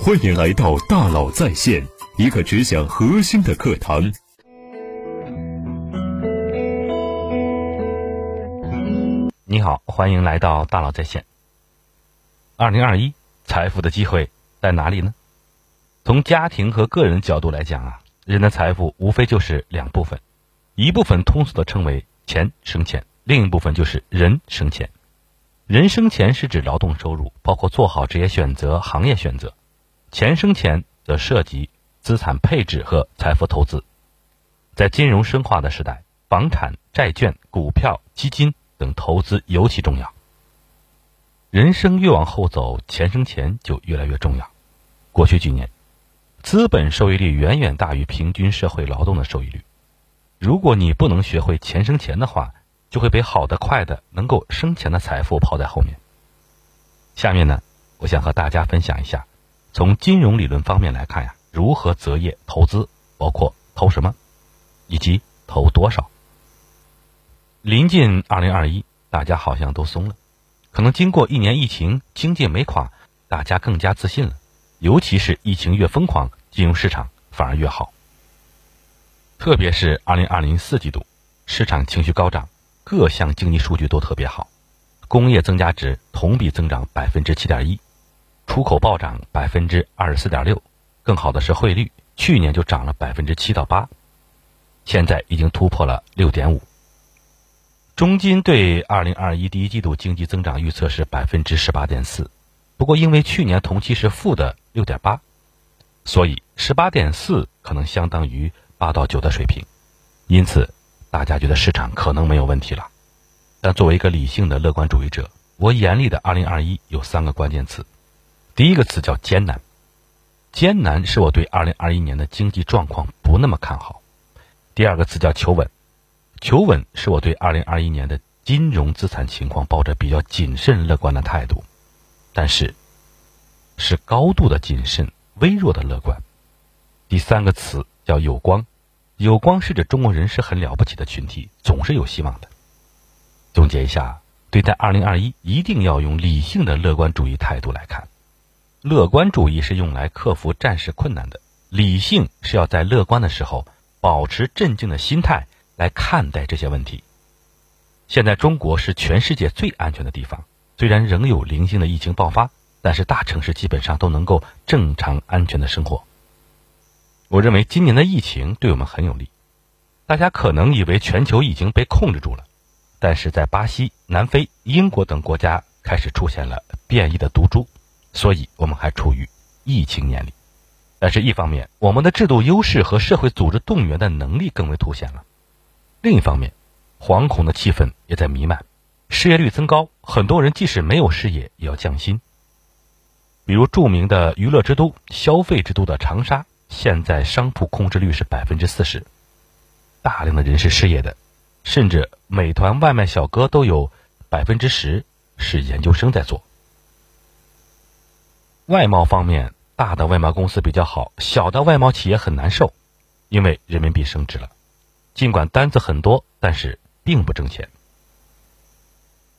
欢迎来到大佬在线，一个只讲核心的课堂。你好，欢迎来到大佬在线。二零二一，财富的机会在哪里呢？从家庭和个人角度来讲啊，人的财富无非就是两部分，一部分通俗的称为钱生钱，另一部分就是人生钱。人生钱是指劳动收入，包括做好职业选择、行业选择；钱生钱则涉及资产配置和财富投资。在金融深化的时代，房产、债券、股票、基金等投资尤其重要。人生越往后走，钱生钱就越来越重要。过去几年，资本收益率远远大于平均社会劳动的收益率。如果你不能学会钱生钱的话，就会被好的、快的、能够生钱的财富抛在后面。下面呢，我想和大家分享一下，从金融理论方面来看呀，如何择业投资，包括投什么，以及投多少。临近二零二一，大家好像都松了，可能经过一年疫情，经济没垮，大家更加自信了。尤其是疫情越疯狂，金融市场反而越好。特别是二零二零四季度，市场情绪高涨。各项经济数据都特别好，工业增加值同比增长百分之七点一，出口暴涨百分之二十四点六，更好的是汇率，去年就涨了百分之七到八，现在已经突破了六点五。中金对二零二一第一季度经济增长预测是百分之十八点四，不过因为去年同期是负的六点八，所以十八点四可能相当于八到九的水平，因此。大家觉得市场可能没有问题了，但作为一个理性的乐观主义者，我眼里的2021有三个关键词。第一个词叫艰难，艰难是我对2021年的经济状况不那么看好。第二个词叫求稳，求稳是我对2021年的金融资产情况抱着比较谨慎乐观的态度，但是是高度的谨慎、微弱的乐观。第三个词叫有光。有光是指中国人是很了不起的群体，总是有希望的。总结一下，对待二零二一，一定要用理性的乐观主义态度来看。乐观主义是用来克服暂时困难的，理性是要在乐观的时候保持镇静的心态来看待这些问题。现在中国是全世界最安全的地方，虽然仍有零星的疫情爆发，但是大城市基本上都能够正常安全的生活。我认为今年的疫情对我们很有利。大家可能以为全球已经被控制住了，但是在巴西、南非、英国等国家开始出现了变异的毒株，所以我们还处于疫情年里。但是，一方面，我们的制度优势和社会组织动员的能力更为凸显了；另一方面，惶恐的气氛也在弥漫，失业率增高，很多人即使没有失业也要降薪。比如著名的娱乐之都、消费之都的长沙。现在商铺空置率是百分之四十，大量的人是失业的，甚至美团外卖小哥都有百分之十是研究生在做。外贸方面，大的外贸公司比较好，小的外贸企业很难受，因为人民币升值了，尽管单子很多，但是并不挣钱。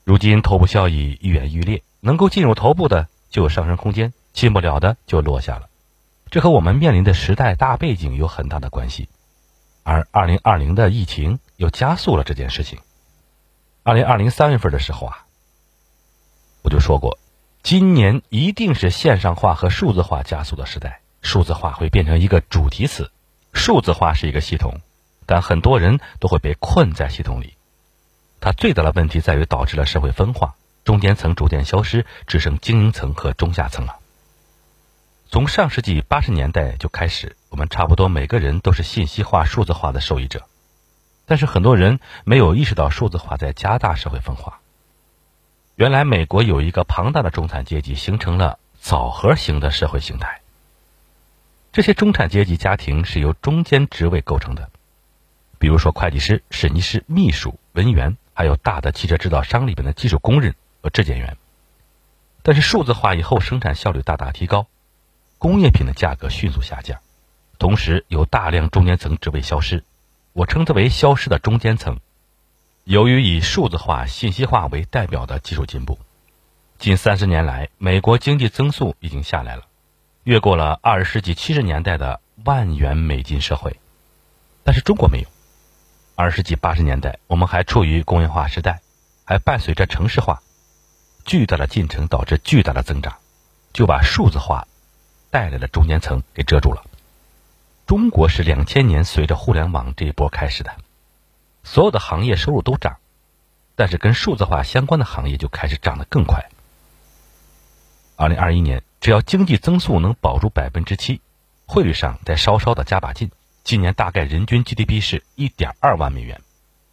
如今头部效益愈演愈烈，能够进入头部的就有上升空间，进不了的就落下了。这和我们面临的时代大背景有很大的关系，而二零二零的疫情又加速了这件事情。二零二零三月份的时候啊，我就说过，今年一定是线上化和数字化加速的时代，数字化会变成一个主题词。数字化是一个系统，但很多人都会被困在系统里。它最大的问题在于导致了社会分化，中间层逐渐消失，只剩精英层和中下层了。从上世纪八十年代就开始，我们差不多每个人都是信息化、数字化的受益者，但是很多人没有意识到数字化在加大社会分化。原来美国有一个庞大的中产阶级，形成了枣核型的社会形态。这些中产阶级家庭是由中间职位构成的，比如说会计师、审计师、秘书、文员，还有大的汽车制造商里边的技术工人和质检员。但是数字化以后，生产效率大大提高。工业品的价格迅速下降，同时有大量中间层职位消失，我称之为消失的中间层。由于以数字化、信息化为代表的技术进步，近三十年来，美国经济增速已经下来了，越过了二十世纪七十年代的万元美金社会，但是中国没有。二十世纪八十年代，我们还处于工业化时代，还伴随着城市化，巨大的进程导致巨大的增长，就把数字化带来的中间层给遮住了。中国是两千年随着互联网这一波开始的，所有的行业收入都涨，但是跟数字化相关的行业就开始涨得更快。二零二一年。只要经济增速能保住百分之七，汇率上再稍稍的加把劲，今年大概人均 GDP 是一点二万美元，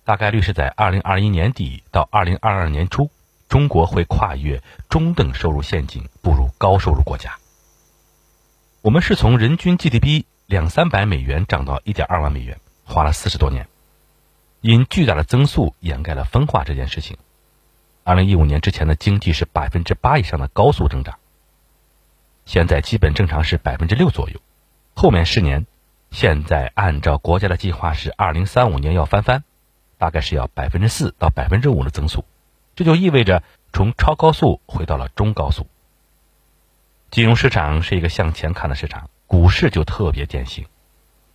大概率是在二零二一年底到二零二二年初，中国会跨越中等收入陷阱，步入高收入国家。我们是从人均 GDP 两三百美元涨到一点二万美元，花了四十多年，因巨大的增速掩盖了分化这件事情。二零一五年之前的经济是百分之八以上的高速增长。现在基本正常是百分之六左右，后面十年，现在按照国家的计划是二零三五年要翻番，大概是要百分之四到百分之五的增速，这就意味着从超高速回到了中高速。金融市场是一个向前看的市场，股市就特别典型。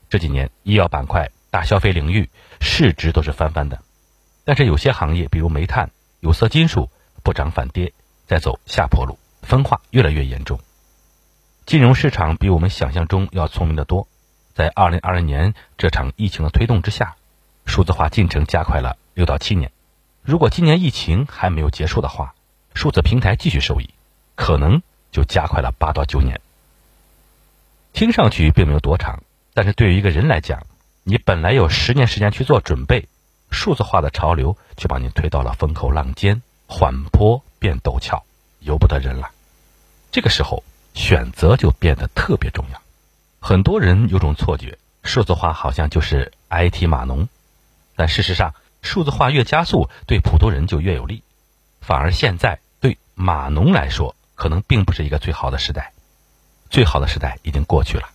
这几年医药板块、大消费领域市值都是翻番的，但是有些行业，比如煤炭、有色金属，不涨反跌，在走下坡路，分化越来越严重。金融市场比我们想象中要聪明得多，在二零二零年这场疫情的推动之下，数字化进程加快了六到七年。如果今年疫情还没有结束的话，数字平台继续受益，可能就加快了八到九年。听上去并没有多长，但是对于一个人来讲，你本来有十年时间去做准备，数字化的潮流却把你推到了风口浪尖，缓坡变陡峭，由不得人了。这个时候。选择就变得特别重要。很多人有种错觉，数字化好像就是 IT 码农，但事实上，数字化越加速，对普通人就越有利。反而现在对码农来说，可能并不是一个最好的时代。最好的时代已经过去了，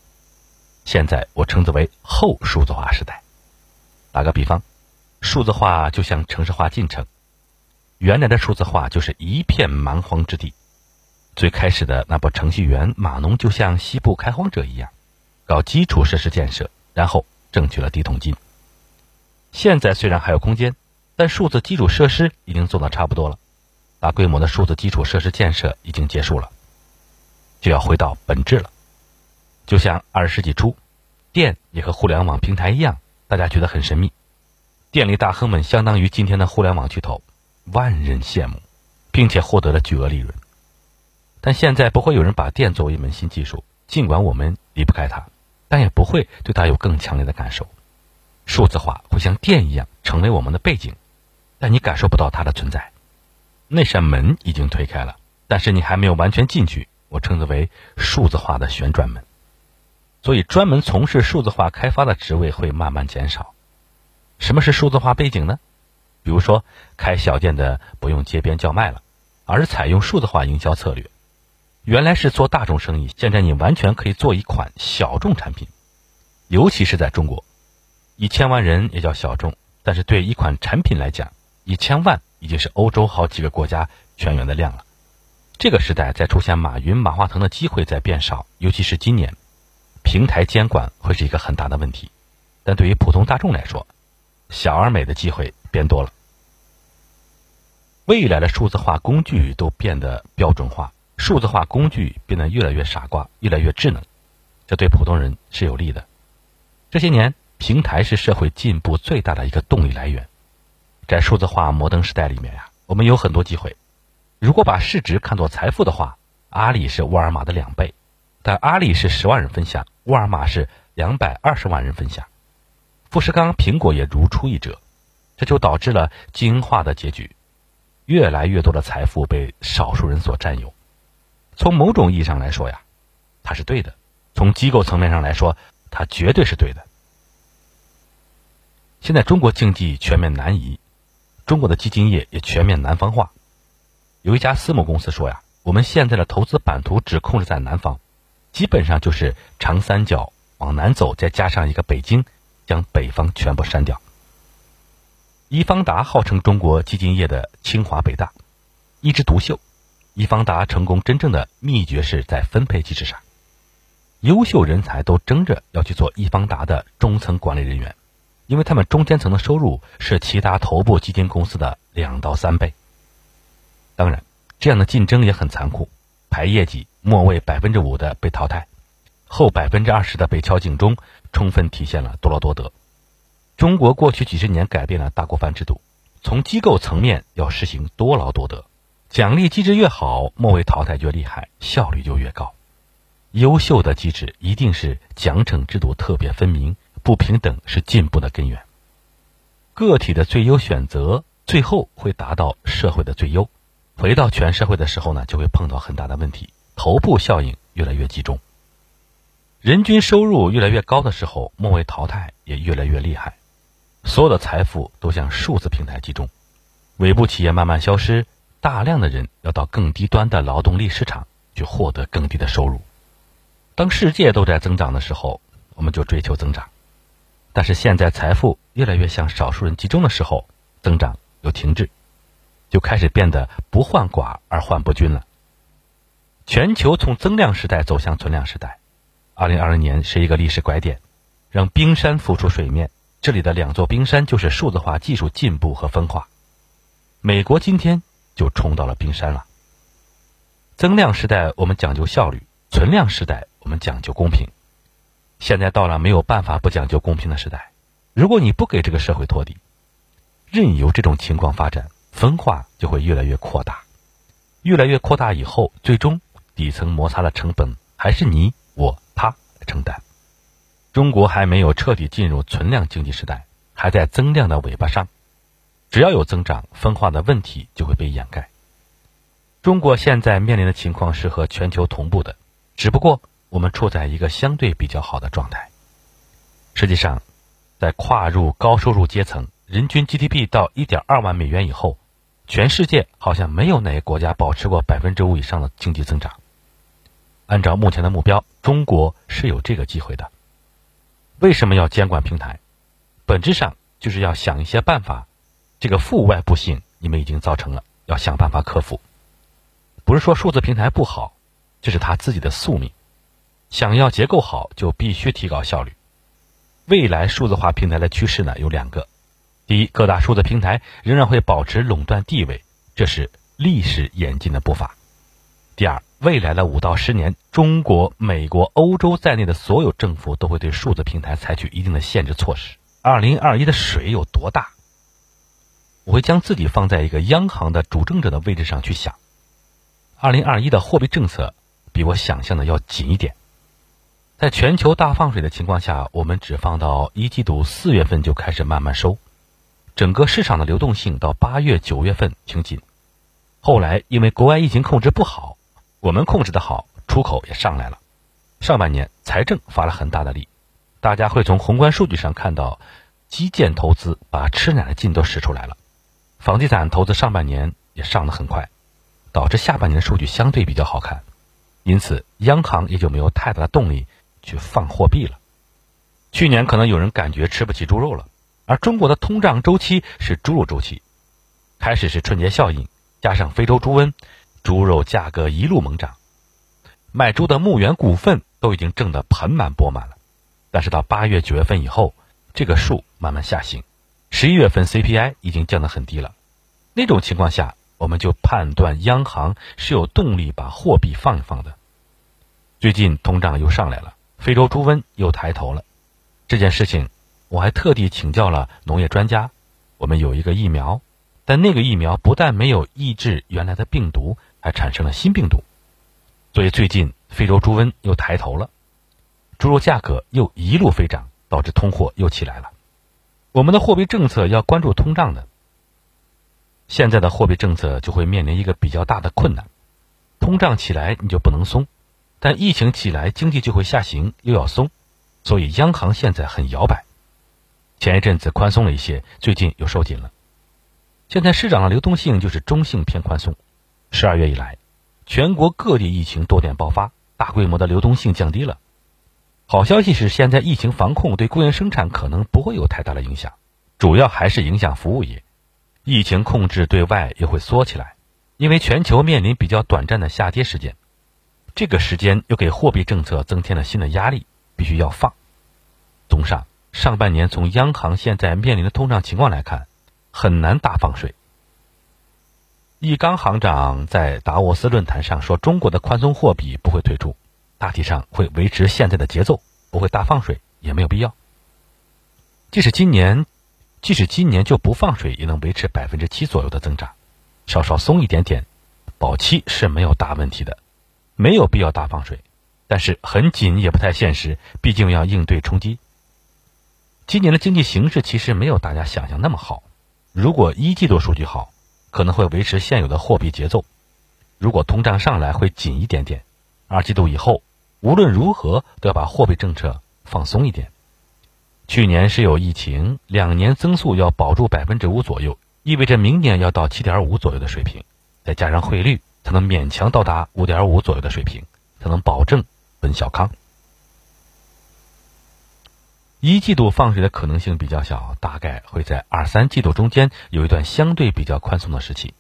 现在我称之为后数字化时代。打个比方，数字化就像城市化进程，原来的数字化就是一片蛮荒之地。最开始的那波程序员码农就像西部开荒者一样，搞基础设施建设，然后挣取了第一桶金。现在虽然还有空间，但数字基础设施已经做到差不多了，大规模的数字基础设施建设已经结束了，就要回到本质了。就像二十世纪初，电也和互联网平台一样，大家觉得很神秘。电力大亨们相当于今天的互联网巨头，万人羡慕，并且获得了巨额利润。但现在不会有人把电作为一门新技术，尽管我们离不开它，但也不会对它有更强烈的感受。数字化会像电一样成为我们的背景，但你感受不到它的存在。那扇门已经推开了，但是你还没有完全进去。我称之为数字化的旋转门。所以，专门从事数字化开发的职位会慢慢减少。什么是数字化背景呢？比如说，开小店的不用街边叫卖了，而是采用数字化营销策略。原来是做大众生意，现在你完全可以做一款小众产品，尤其是在中国，一千万人也叫小众，但是对一款产品来讲，一千万已经是欧洲好几个国家全员的量了。这个时代再出现马云、马化腾的机会在变少，尤其是今年，平台监管会是一个很大的问题。但对于普通大众来说，小而美的机会变多了。未来的数字化工具都变得标准化。数字化工具变得越来越傻瓜，越来越智能，这对普通人是有利的。这些年，平台是社会进步最大的一个动力来源。在数字化摩登时代里面呀，我们有很多机会。如果把市值看作财富的话，阿里是沃尔玛的两倍，但阿里是十万人分享，沃尔玛是两百二十万人分享。富士康、苹果也如出一辙，这就导致了精英化的结局，越来越多的财富被少数人所占有。从某种意义上来说呀，它是对的；从机构层面上来说，它绝对是对的。现在中国经济全面南移，中国的基金业也全面南方化。有一家私募公司说呀，我们现在的投资版图只控制在南方，基本上就是长三角往南走，再加上一个北京，将北方全部删掉。易方达号称中国基金业的清华北大，一枝独秀。易方达成功真正的秘诀是在分配机制上，优秀人才都争着要去做易方达的中层管理人员，因为他们中间层的收入是其他头部基金公司的两到三倍。当然，这样的竞争也很残酷，排业绩末位百分之五的被淘汰，后百分之二十的被敲警钟，充分体现了多劳多得。中国过去几十年改变了大锅饭制度，从机构层面要实行多劳多得，奖励机制越好，末位淘汰越厉害，效率就越高。优秀的机制一定是奖惩制度特别分明，不平等是进步的根源。个体的最优选择，最后会达到社会的最优。回到全社会的时候呢，就会碰到很大的问题，头部效应越来越集中。人均收入越来越高的时候，末位淘汰也越来越厉害。所有的财富都向数字平台集中，尾部企业慢慢消失，大量的人要到更低端的劳动力市场去获得更低的收入。当世界都在增长的时候，我们就追求增长；但是现在财富越来越向少数人集中的时候，增长又停滞，就开始变得不患寡而患不均了。全球从增量时代走向存量时代，二零二零年是一个历史拐点，让冰山浮出水面。这里的两座冰山就是数字化技术进步和分化。美国今天就冲到了冰山了。增量时代我们讲究效率，存量时代。我们讲究公平，现在到了没有办法不讲究公平的时代。如果你不给这个社会托底，任由这种情况发展，分化就会越来越扩大，越来越扩大以后，最终底层摩擦的成本还是你我他来承担。中国还没有彻底进入存量经济时代，还在增量的尾巴上。只要有增长，分化的问题就会被掩盖。中国现在面临的情况是和全球同步的，只不过。我们处在一个相对比较好的状态。实际上，在跨入高收入阶层、人均 GDP 到一点二万美元以后，全世界好像没有哪个国家保持过百分之五以上的经济增长。按照目前的目标，中国是有这个机会的。为什么要监管平台？本质上就是要想一些办法。这个负外部性你们已经造成了，要想办法克服。不是说数字平台不好，这是他自己的宿命。想要结构好，就必须提高效率。未来数字化平台的趋势呢有两个：第一，各大数字平台仍然会保持垄断地位，这是历史演进的步伐；第二，未来的五到十年，中国、美国、欧洲在内的所有政府都会对数字平台采取一定的限制措施。二零二一的水有多大？我会将自己放在一个央行的主政者的位置上去想。二零二一的货币政策比我想象的要紧一点。在全球大放水的情况下，我们只放到一季度四月份就开始慢慢收，整个市场的流动性到八月九月份挺紧。后来因为国外疫情控制不好，我们控制的好，出口也上来了。上半年财政发了很大的力，大家会从宏观数据上看到，基建投资把吃奶的劲都使出来了，房地产投资上半年也上得很快，导致下半年的数据相对比较好看，因此央行也就没有太大的动力。去放货币了。去年可能有人感觉吃不起猪肉了，而中国的通胀周期是猪肉周期，开始是春节效应，加上非洲猪瘟，猪肉价格一路猛涨，卖猪的牧原股份都已经挣得盆满钵满了。但是到八月九月份以后，这个数慢慢下行，十一月份 CPI 已经降得很低了。那种情况下，我们就判断央行是有动力把货币放一放的。最近通胀又上来了。非洲猪瘟又抬头了，这件事情我还特地请教了农业专家。我们有一个疫苗，但那个疫苗不但没有抑制原来的病毒，还产生了新病毒。所以最近非洲猪瘟又抬头了，猪肉价格又一路飞涨，导致通货又起来了。我们的货币政策要关注通胀的，现在的货币政策就会面临一个比较大的困难：通胀起来你就不能松。但疫情起来，经济就会下行，又要松，所以央行现在很摇摆。前一阵子宽松了一些，最近又收紧了。现在市场的流动性就是中性偏宽松。十二月以来，全国各地疫情多点爆发，大规模的流动性降低了。好消息是，现在疫情防控对工业生产可能不会有太大的影响，主要还是影响服务业。疫情控制对外又会缩起来，因为全球面临比较短暂的下跌时间。这个时间又给货币政策增添了新的压力，必须要放。综上，上半年从央行现在面临的通胀情况来看，很难大放水。易纲行长在达沃斯论坛上说，中国的宽松货币不会退出，大体上会维持现在的节奏，不会大放水，也没有必要。即使今年，即使今年就不放水，也能维持百分之七左右的增长，稍稍松一点点，保期是没有大问题的，没有必要大放水，但是很紧也不太现实，毕竟要应对冲击。今年的经济形势其实没有大家想象那么好，如果一季度数据好。可能会维持现有的货币节奏，如果通胀上来会紧一点点。二季度以后，无论如何都要把货币政策放松一点。去年是有疫情，两年增速要保住百分之五左右，意味着明年要到七点五左右的水平，再加上汇率，才能勉强到达五点五左右的水平，才能保证稳小康。一季度放水的可能性比较小，大概会在二三季度中间有一段相对比较宽松的时期。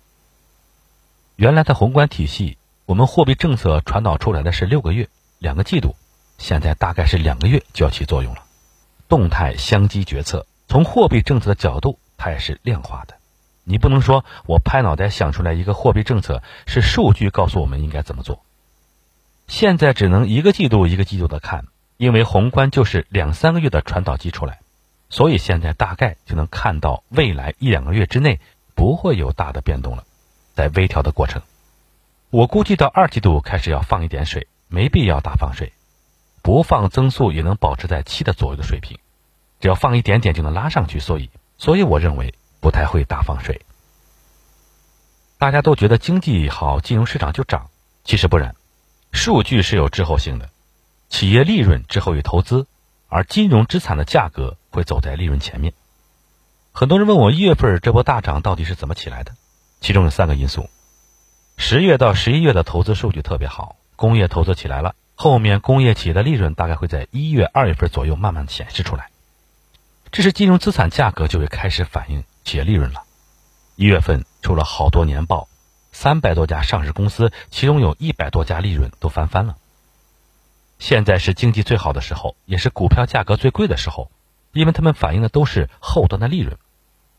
原来的宏观体系，我们货币政策传导出来的是六个月、两个季度，现在大概是两个月就要起作用了。动态相机决策，从货币政策的角度，它也是量化的。你不能说我拍脑袋想出来一个货币政策，是数据告诉我们应该怎么做。现在只能一个季度一个季度的看。因为宏观就是两三个月的传导期出来，所以现在大概就能看到未来一两个月之内不会有大的变动了，在微调的过程。我估计到二季度开始要放一点水，没必要大放水，不放增速也能保持在七的左右的水平，只要放一点点就能拉上去，所以所以我认为不太会大放水。大家都觉得经济好，金融市场就涨，其实不然，数据是有滞后性的。企业利润滞后于投资，而金融资产的价格会走在利润前面。很多人问我一月份这波大涨到底是怎么起来的？其中有三个因素：十月到十一月的投资数据特别好，工业投资起来了，后面工业企业的利润大概会在一月、二月份左右慢慢显示出来。这时金融资产价格就会开始反映企业利润了。一月份出了好多年报，三百多家上市公司，其中有一百多家利润都翻番了。现在是经济最好的时候，也是股票价格最贵的时候，因为他们反映的都是后端的利润。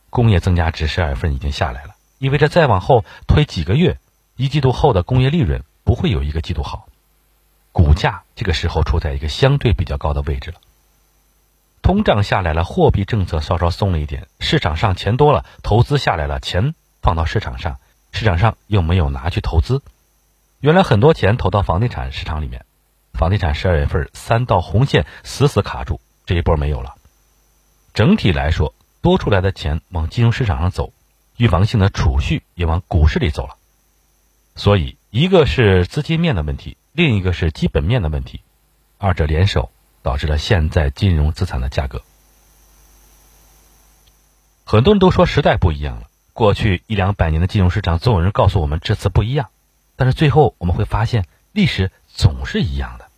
工业增加值十二月份已经下来了，意味着再往后推几个月，一季度后的工业利润不会有一个季度好。股价这个时候处在一个相对比较高的位置了。通胀下来了，货币政策稍稍松了一点，市场上钱多了，投资下来了，钱放到市场上，市场上又没有拿去投资。原来很多钱投到房地产市场里面。房地产十二月份三道红线死死卡住，这一波没有了。整体来说，多出来的钱往金融市场上走，预防性的储蓄也往股市里走了。所以，一个是资金面的问题，另一个是基本面的问题，二者联手导致了现在金融资产的价格。很多人都说时代不一样了，过去一两百年的金融市场总有人告诉我们这次不一样，但是最后我们会发现历史。总是一样的，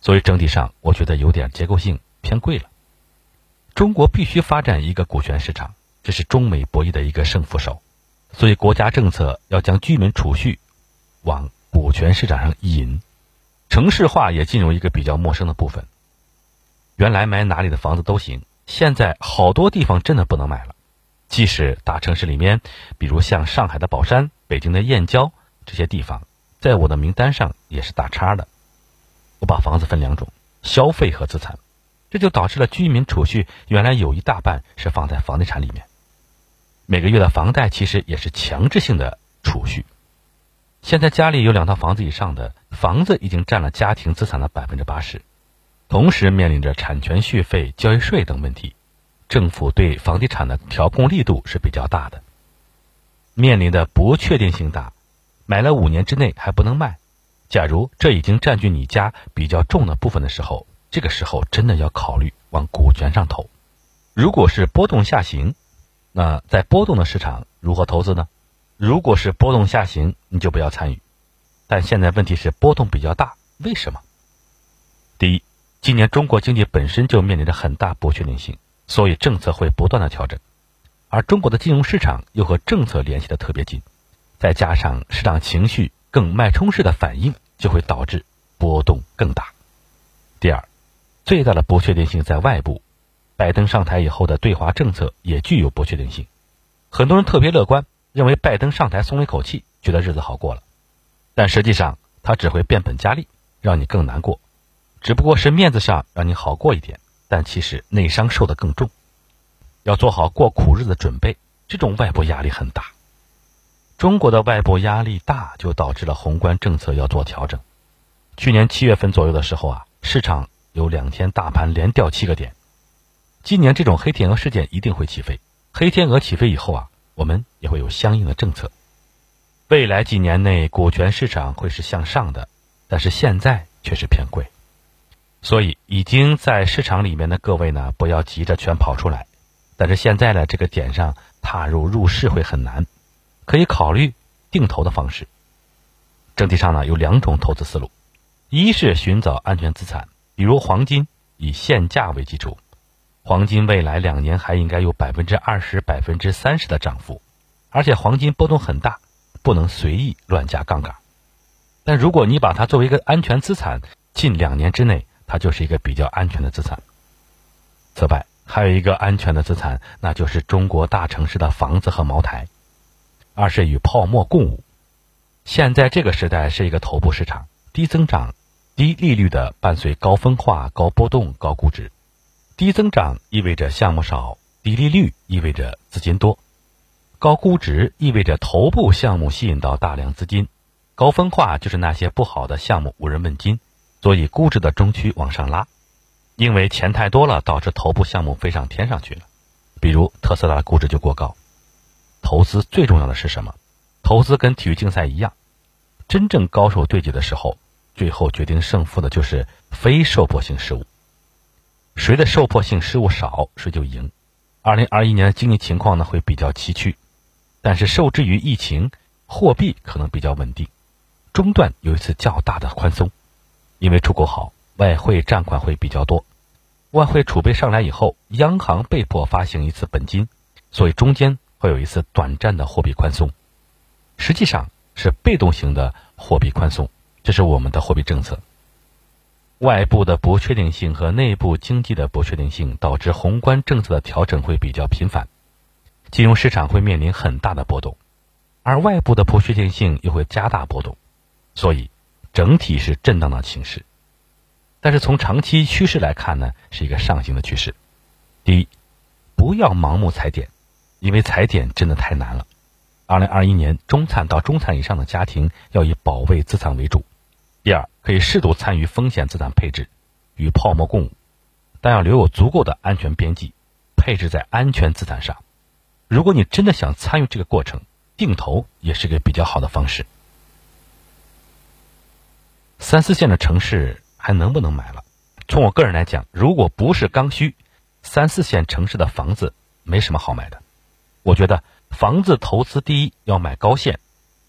所以整体上我觉得有点结构性偏贵了。中国必须发展一个股权市场，这是中美博弈的一个胜负手，所以国家政策要将居民储蓄往股权市场上引。城市化也进入一个比较陌生的部分。原来买哪里的房子都行，现在好多地方真的不能买了。即使大城市里面，比如像上海的宝山、北京的燕郊这些地方。在我的名单上也是打叉的。我把房子分两种，消费和资产，这就导致了居民储蓄原来有一大半是放在房地产里面，每个月的房贷其实也是强制性的储蓄。现在家里有两套房子以上的房子已经占了家庭资产的百分之八十，同时面临着产权续费、交易税等问题，政府对房地产的调控力度是比较大的，面临的不确定性大。买了五年之内还不能卖，假如这已经占据你家比较重的部分的时候，这个时候真的要考虑往股权上投。如果是波动下行，那在波动的市场如何投资呢？如果是波动下行，你就不要参与。但现在问题是波动比较大，为什么？第一，今年中国经济本身就面临着很大不确定性，所以政策会不断的调整，而中国的金融市场又和政策联系的特别紧。再加上市场情绪更脉冲式的反应，就会导致波动更大。第二，最大的不确定性在外部，拜登上台以后的对华政策也具有不确定性。很多人特别乐观，认为拜登上台松了一口气，觉得日子好过了，但实际上他只会变本加厉，让你更难过。只不过是面子上让你好过一点，但其实内伤受得更重。要做好过苦日子准备，这种外部压力很大。中国的外部压力大，就导致了宏观政策要做调整。去年七月份左右的时候啊，市场有两天大盘连掉七个点。今年这种黑天鹅事件一定会起飞，黑天鹅起飞以后啊，我们也会有相应的政策。未来几年内股权市场会是向上的，但是现在却是偏贵，所以已经在市场里面的各位呢，不要急着全跑出来。但是现在呢，这个点上踏入入市会很难。可以考虑定投的方式。整体上呢，有两种投资思路：一是寻找安全资产，比如黄金，以现价为基础，黄金未来两年还应该有百分之二十、百分之三十的涨幅，而且黄金波动很大，不能随意乱加杠杆。但如果你把它作为一个安全资产，近两年之内它就是一个比较安全的资产。此外，还有一个安全的资产，那就是中国大城市的房子和茅台。二是与泡沫共舞。现在这个时代是一个头部市场，低增长、低利率的伴随高分化、高波动、高估值。低增长意味着项目少，低利率意味着资金多，高估值意味着头部项目吸引到大量资金，高分化就是那些不好的项目无人问津，所以估值的中区往上拉。因为钱太多了，导致头部项目飞上天上去了，比如特斯拉的估值就过高。投资最重要的是什么？投资跟体育竞赛一样，真正高手对决的时候，最后决定胜负的就是非受迫性失误。谁的受迫性失误少，谁就赢。二零二一年的经济情况呢会比较崎岖，但是受制于疫情，货币可能比较稳定。中段有一次较大的宽松，因为出口好，外汇占款会比较多。外汇储备上来以后，央行被迫发行一次本金，所以中间。会有一次短暂的货币宽松，实际上是被动型的货币宽松，这是我们的货币政策。外部的不确定性和内部经济的不确定性导致宏观政策的调整会比较频繁，金融市场会面临很大的波动，而外部的不确定性又会加大波动，所以整体是震荡的形势。但是从长期趋势来看呢，是一个上行的趋势。第一，不要盲目踩点。因为踩点真的太难了。二零二一年，中产到中产以上的家庭要以保卫资产为主。第二，可以适度参与风险资产配置，与泡沫共舞，但要留有足够的安全边际，配置在安全资产上。如果你真的想参与这个过程，定投也是个比较好的方式。三四线的城市还能不能买了？从我个人来讲，如果不是刚需，三四线城市的房子没什么好买的。我觉得房子投资第一要买高线，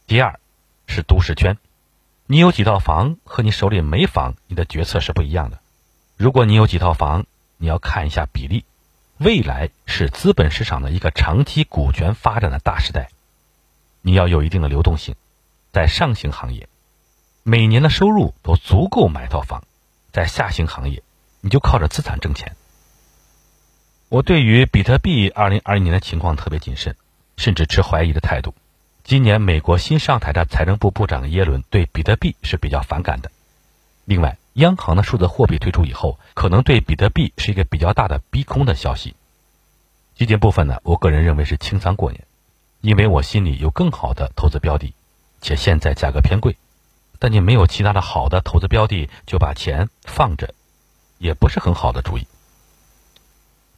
第二是都市圈。你有几套房和你手里没房，你的决策是不一样的。如果你有几套房，你要看一下比例。未来是资本市场的一个长期股权发展的大时代，你要有一定的流动性，在上行行业，每年的收入都足够买套房；在下行行业，你就靠着资产挣钱。我对于比特币二零二一年的情况特别谨慎，甚至持怀疑的态度。今年美国新上台的财政部部长耶伦对比特币是比较反感的。另外，央行的数字货币推出以后，可能对比特币是一个比较大的逼空的消息。基金部分呢，我个人认为是清仓过年，因为我心里有更好的投资标的，且现在价格偏贵。但你没有其他的好的投资标的，就把钱放着，也不是很好的主意。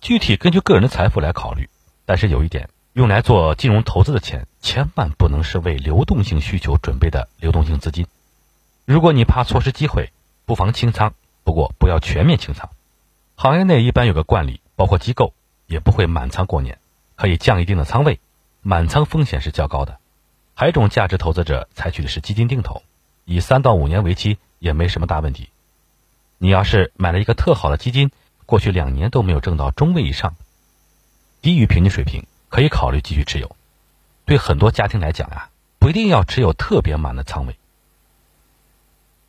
具体根据个人的财富来考虑，但是有一点，用来做金融投资的钱，千万不能是为流动性需求准备的流动性资金。如果你怕错失机会，不妨清仓，不过不要全面清仓。行业内一般有个惯例，包括机构也不会满仓过年，可以降一定的仓位。满仓风险是较高的。还有一种价值投资者采取的是基金定投，以三到五年为期，也没什么大问题。你要是买了一个特好的基金。过去两年都没有挣到中位以上，低于平均水平，可以考虑继续持有。对很多家庭来讲啊，不一定要持有特别满的仓位。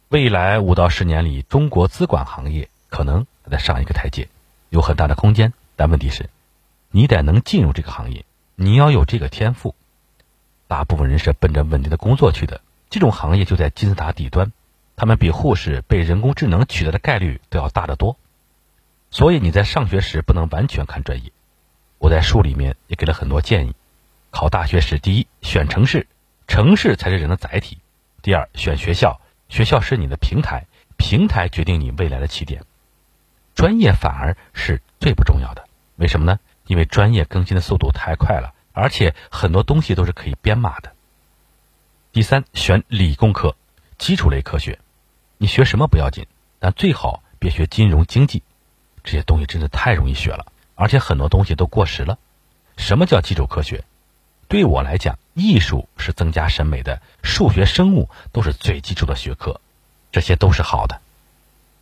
未来五到十年里，中国资管行业可能再上一个台阶，有很大的空间。但问题是，你得能进入这个行业，你要有这个天赋。大部分人是奔着稳定的工作去的，这种行业就在金字塔底端，他们比护士被人工智能取代的概率都要大得多。所以你在上学时不能完全看专业。我在书里面也给了很多建议：考大学时，第一选城市，城市才是人的载体；第二选学校，学校是你的平台，平台决定你未来的起点。专业反而是最不重要的，为什么呢？因为专业更新的速度太快了，而且很多东西都是可以编码的。第三，选理工科，基础类科学，你学什么不要紧，但最好别学金融经济，这些东西真的太容易学了，而且很多东西都过时了。什么叫基础科学？对我来讲，艺术是增加审美的，数学、生物都是最基础的学科，这些都是好的。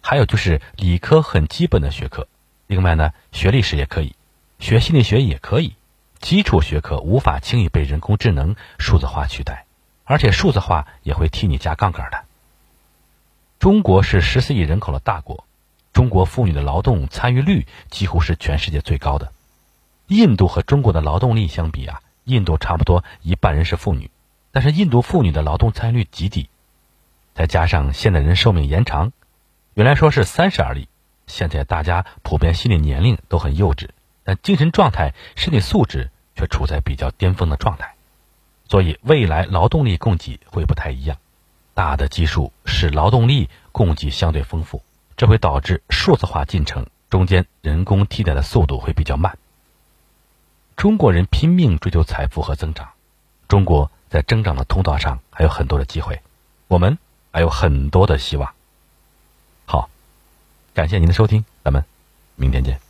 还有就是理科很基本的学科，另外呢，学历史也可以，学心理学也可以。基础学科无法轻易被人工智能、数字化取代，而且数字化也会替你加杠杆的。中国是十四亿人口的大国，中国妇女的劳动参与率几乎是全世界最高的。印度和中国的劳动力相比啊，印度差不多一半人是妇女，但是印度妇女的劳动参与率极低，再加上现代人寿命延长。原来说是三十而立，现在大家普遍心理年龄都很幼稚，但精神状态、身体素质却处在比较巅峰的状态，所以未来劳动力供给会不太一样。大的基数使劳动力供给相对丰富，这会导致数字化进程中间人工替代的速度会比较慢。中国人拼命追求财富和增长，中国在增长的通道上还有很多的机会，我们还有很多的希望。好感谢您的收听，咱们明天见。